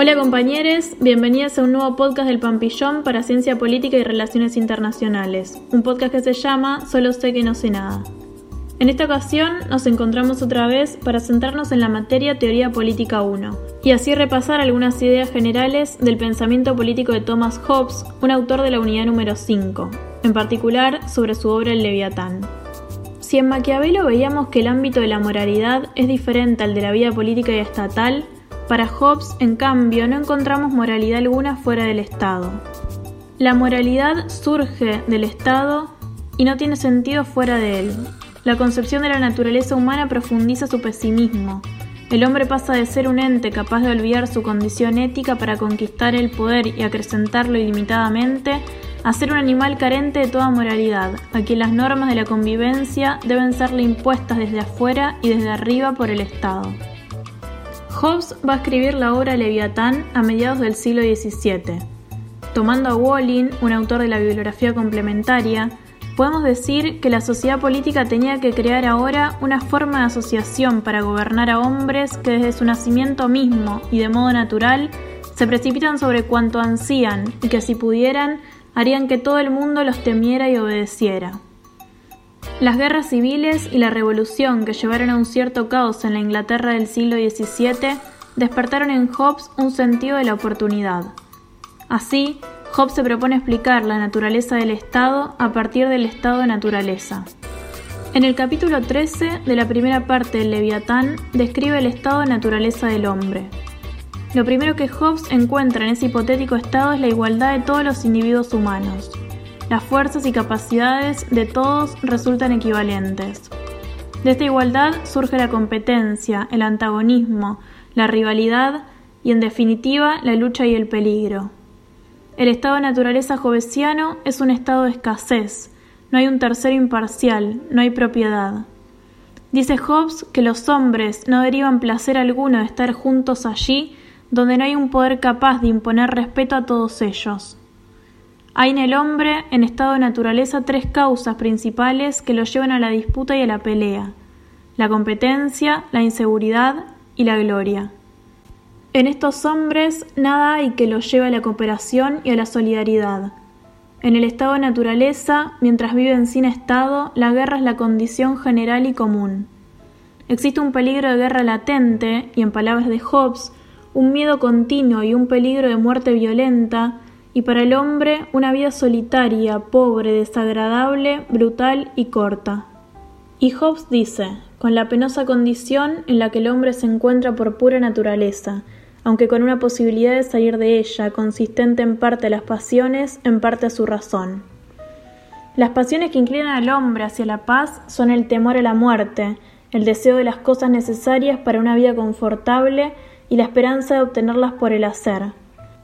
Hola compañeros, bienvenidos a un nuevo podcast del Pampillón para Ciencia Política y Relaciones Internacionales, un podcast que se llama Solo sé que no sé nada. En esta ocasión nos encontramos otra vez para centrarnos en la materia Teoría Política 1 y así repasar algunas ideas generales del pensamiento político de Thomas Hobbes, un autor de la unidad número 5, en particular sobre su obra El Leviatán. Si en Maquiavelo veíamos que el ámbito de la moralidad es diferente al de la vida política y estatal, para Hobbes, en cambio, no encontramos moralidad alguna fuera del Estado. La moralidad surge del Estado y no tiene sentido fuera de él. La concepción de la naturaleza humana profundiza su pesimismo. El hombre pasa de ser un ente capaz de olvidar su condición ética para conquistar el poder y acrecentarlo ilimitadamente, a ser un animal carente de toda moralidad, a quien las normas de la convivencia deben serle impuestas desde afuera y desde arriba por el Estado. Hobbes va a escribir la obra Leviatán a mediados del siglo XVII. Tomando a Walling, un autor de la bibliografía complementaria, podemos decir que la sociedad política tenía que crear ahora una forma de asociación para gobernar a hombres que desde su nacimiento mismo y de modo natural se precipitan sobre cuanto ansían y que si pudieran harían que todo el mundo los temiera y obedeciera. Las guerras civiles y la revolución que llevaron a un cierto caos en la Inglaterra del siglo XVII despertaron en Hobbes un sentido de la oportunidad. Así, Hobbes se propone explicar la naturaleza del Estado a partir del estado de naturaleza. En el capítulo 13 de la primera parte del Leviatán describe el estado de naturaleza del hombre. Lo primero que Hobbes encuentra en ese hipotético estado es la igualdad de todos los individuos humanos las fuerzas y capacidades de todos resultan equivalentes. De esta igualdad surge la competencia, el antagonismo, la rivalidad y, en definitiva, la lucha y el peligro. El estado de naturaleza jovesiano es un estado de escasez, no hay un tercero imparcial, no hay propiedad. Dice Hobbes que los hombres no derivan placer alguno de estar juntos allí donde no hay un poder capaz de imponer respeto a todos ellos. Hay en el hombre, en estado de naturaleza, tres causas principales que lo llevan a la disputa y a la pelea, la competencia, la inseguridad y la gloria. En estos hombres nada hay que los lleve a la cooperación y a la solidaridad. En el estado de naturaleza, mientras viven sin estado, la guerra es la condición general y común. Existe un peligro de guerra latente, y en palabras de Hobbes, un miedo continuo y un peligro de muerte violenta y para el hombre una vida solitaria, pobre, desagradable, brutal y corta. Y Hobbes dice, con la penosa condición en la que el hombre se encuentra por pura naturaleza, aunque con una posibilidad de salir de ella, consistente en parte a las pasiones, en parte a su razón. Las pasiones que inclinan al hombre hacia la paz son el temor a la muerte, el deseo de las cosas necesarias para una vida confortable y la esperanza de obtenerlas por el hacer.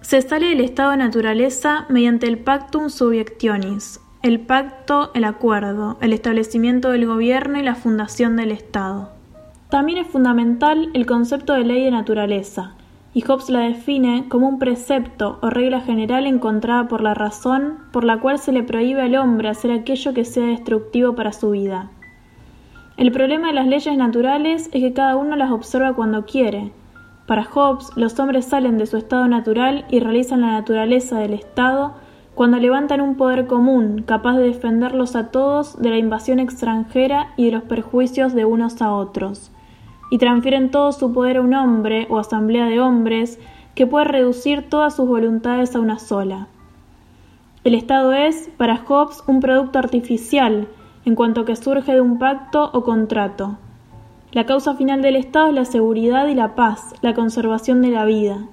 Se sale del estado de naturaleza mediante el pactum subiectionis, el pacto, el acuerdo, el establecimiento del gobierno y la fundación del Estado. También es fundamental el concepto de ley de naturaleza, y Hobbes la define como un precepto o regla general encontrada por la razón por la cual se le prohíbe al hombre hacer aquello que sea destructivo para su vida. El problema de las leyes naturales es que cada uno las observa cuando quiere, para Hobbes, los hombres salen de su estado natural y realizan la naturaleza del Estado cuando levantan un poder común capaz de defenderlos a todos de la invasión extranjera y de los perjuicios de unos a otros, y transfieren todo su poder a un hombre o asamblea de hombres que puede reducir todas sus voluntades a una sola. El Estado es, para Hobbes, un producto artificial, en cuanto que surge de un pacto o contrato, la causa final del Estado es la seguridad y la paz, la conservación de la vida.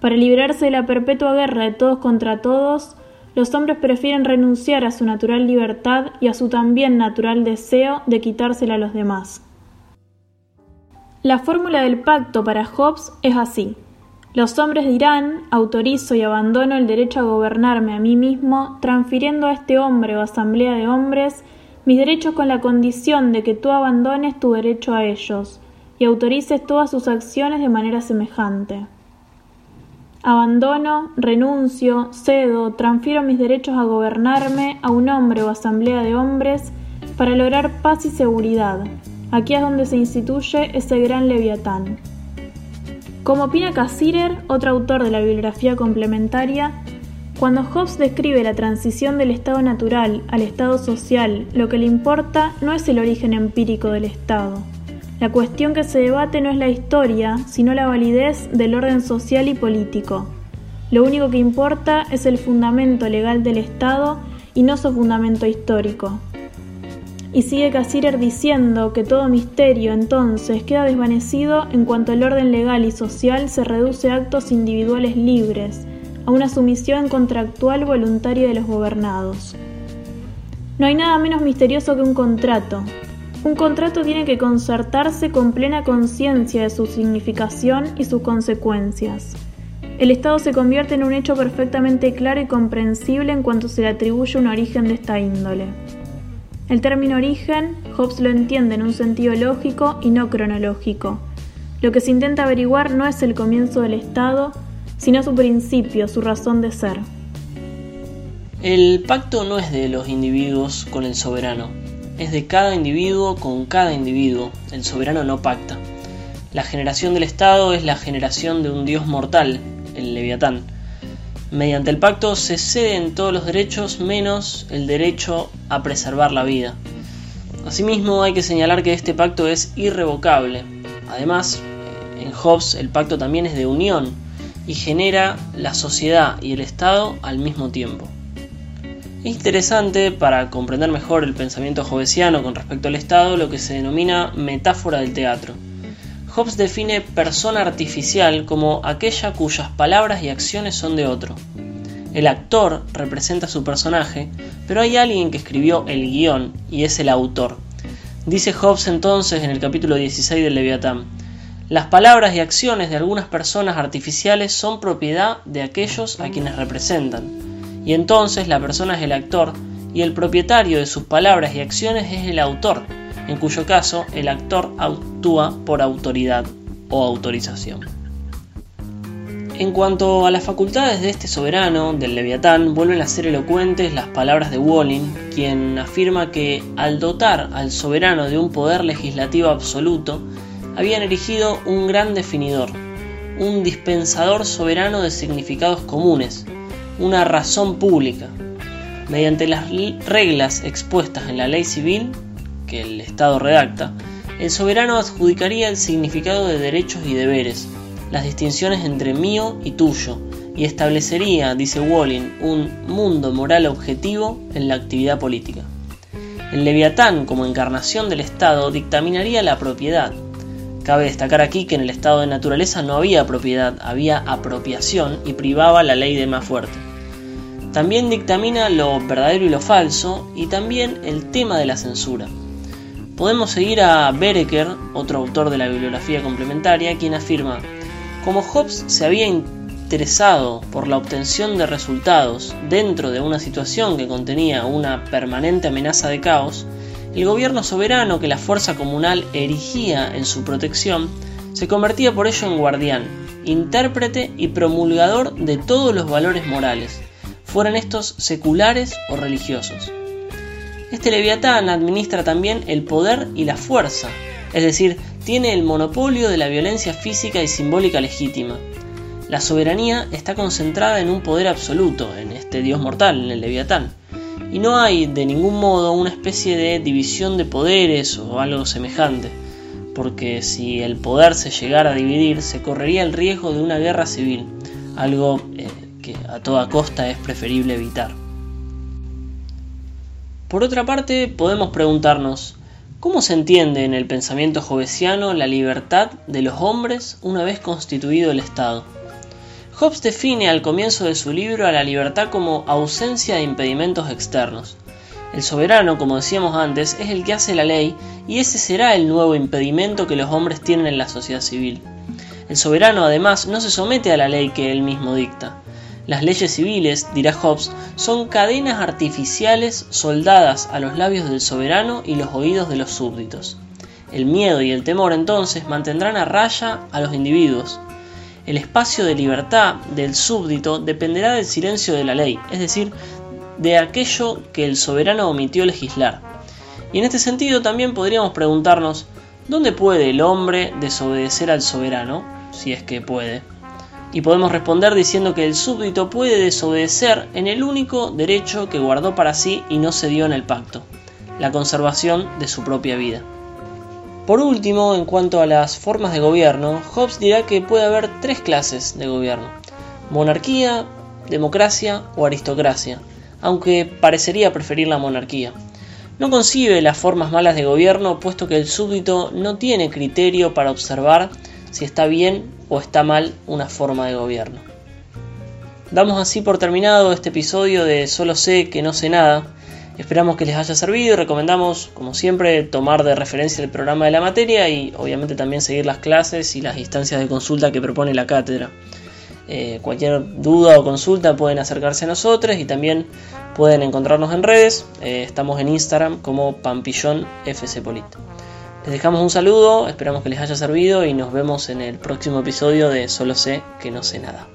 Para librarse de la perpetua guerra de todos contra todos, los hombres prefieren renunciar a su natural libertad y a su también natural deseo de quitársela a los demás. La fórmula del pacto para Hobbes es así. Los hombres dirán, autorizo y abandono el derecho a gobernarme a mí mismo, transfiriendo a este hombre o asamblea de hombres mis derechos con la condición de que tú abandones tu derecho a ellos y autorices todas sus acciones de manera semejante. Abandono, renuncio, cedo, transfiero mis derechos a gobernarme a un hombre o asamblea de hombres para lograr paz y seguridad. Aquí es donde se instituye ese gran leviatán. Como opina Cassirer, otro autor de la bibliografía complementaria, cuando Hobbes describe la transición del estado natural al estado social, lo que le importa no es el origen empírico del estado. La cuestión que se debate no es la historia, sino la validez del orden social y político. Lo único que importa es el fundamento legal del Estado y no su fundamento histórico. Y sigue Cassirer diciendo que todo misterio entonces queda desvanecido en cuanto el orden legal y social se reduce a actos individuales libres, a una sumisión contractual voluntaria de los gobernados. No hay nada menos misterioso que un contrato. Un contrato tiene que concertarse con plena conciencia de su significación y sus consecuencias. El Estado se convierte en un hecho perfectamente claro y comprensible en cuanto se le atribuye un origen de esta índole. El término origen, Hobbes lo entiende en un sentido lógico y no cronológico. Lo que se intenta averiguar no es el comienzo del Estado, sino su principio, su razón de ser. El pacto no es de los individuos con el soberano, es de cada individuo con cada individuo. El soberano no pacta. La generación del Estado es la generación de un Dios mortal, el Leviatán. Mediante el pacto se ceden todos los derechos menos el derecho a preservar la vida. Asimismo, hay que señalar que este pacto es irrevocable. Además, en Hobbes el pacto también es de unión y genera la sociedad y el Estado al mismo tiempo. Es interesante para comprender mejor el pensamiento hobbesiano con respecto al Estado lo que se denomina metáfora del teatro. Hobbes define persona artificial como aquella cuyas palabras y acciones son de otro. El actor representa a su personaje, pero hay alguien que escribió el guion y es el autor. Dice Hobbes entonces en el capítulo 16 del Leviatán, las palabras y acciones de algunas personas artificiales son propiedad de aquellos a quienes representan, y entonces la persona es el actor y el propietario de sus palabras y acciones es el autor, en cuyo caso el actor actúa por autoridad o autorización. En cuanto a las facultades de este soberano, del Leviatán, vuelven a ser elocuentes las palabras de Walling, quien afirma que al dotar al soberano de un poder legislativo absoluto, habían erigido un gran definidor, un dispensador soberano de significados comunes, una razón pública. Mediante las reglas expuestas en la ley civil, que el Estado redacta, el soberano adjudicaría el significado de derechos y deberes, las distinciones entre mío y tuyo, y establecería, dice Walling, un mundo moral objetivo en la actividad política. El leviatán, como encarnación del Estado, dictaminaría la propiedad. Cabe destacar aquí que en el estado de naturaleza no había propiedad, había apropiación y privaba la ley de más fuerte. También dictamina lo verdadero y lo falso y también el tema de la censura. Podemos seguir a Bereker, otro autor de la bibliografía complementaria, quien afirma, como Hobbes se había interesado por la obtención de resultados dentro de una situación que contenía una permanente amenaza de caos, el gobierno soberano que la fuerza comunal erigía en su protección se convertía por ello en guardián, intérprete y promulgador de todos los valores morales, fueran estos seculares o religiosos. Este leviatán administra también el poder y la fuerza, es decir, tiene el monopolio de la violencia física y simbólica legítima. La soberanía está concentrada en un poder absoluto, en este dios mortal, en el leviatán, y no hay de ningún modo una especie de división de poderes o algo semejante, porque si el poder se llegara a dividir, se correría el riesgo de una guerra civil, algo eh, que a toda costa es preferible evitar. Por otra parte, podemos preguntarnos, ¿cómo se entiende en el pensamiento jovesiano la libertad de los hombres una vez constituido el Estado? Hobbes define al comienzo de su libro a la libertad como ausencia de impedimentos externos. El soberano, como decíamos antes, es el que hace la ley y ese será el nuevo impedimento que los hombres tienen en la sociedad civil. El soberano además no se somete a la ley que él mismo dicta. Las leyes civiles, dirá Hobbes, son cadenas artificiales soldadas a los labios del soberano y los oídos de los súbditos. El miedo y el temor entonces mantendrán a raya a los individuos. El espacio de libertad del súbdito dependerá del silencio de la ley, es decir, de aquello que el soberano omitió legislar. Y en este sentido también podríamos preguntarnos, ¿dónde puede el hombre desobedecer al soberano? si es que puede. Y podemos responder diciendo que el súbdito puede desobedecer en el único derecho que guardó para sí y no se dio en el pacto, la conservación de su propia vida. Por último, en cuanto a las formas de gobierno, Hobbes dirá que puede haber tres clases de gobierno, monarquía, democracia o aristocracia, aunque parecería preferir la monarquía. No concibe las formas malas de gobierno puesto que el súbdito no tiene criterio para observar si está bien o está mal una forma de gobierno. Damos así por terminado este episodio de Solo sé que no sé nada. Esperamos que les haya servido y recomendamos, como siempre, tomar de referencia el programa de la materia y obviamente también seguir las clases y las instancias de consulta que propone la cátedra. Eh, cualquier duda o consulta pueden acercarse a nosotros y también pueden encontrarnos en redes. Eh, estamos en Instagram como Pampillón Les dejamos un saludo, esperamos que les haya servido y nos vemos en el próximo episodio de Solo sé que no sé nada.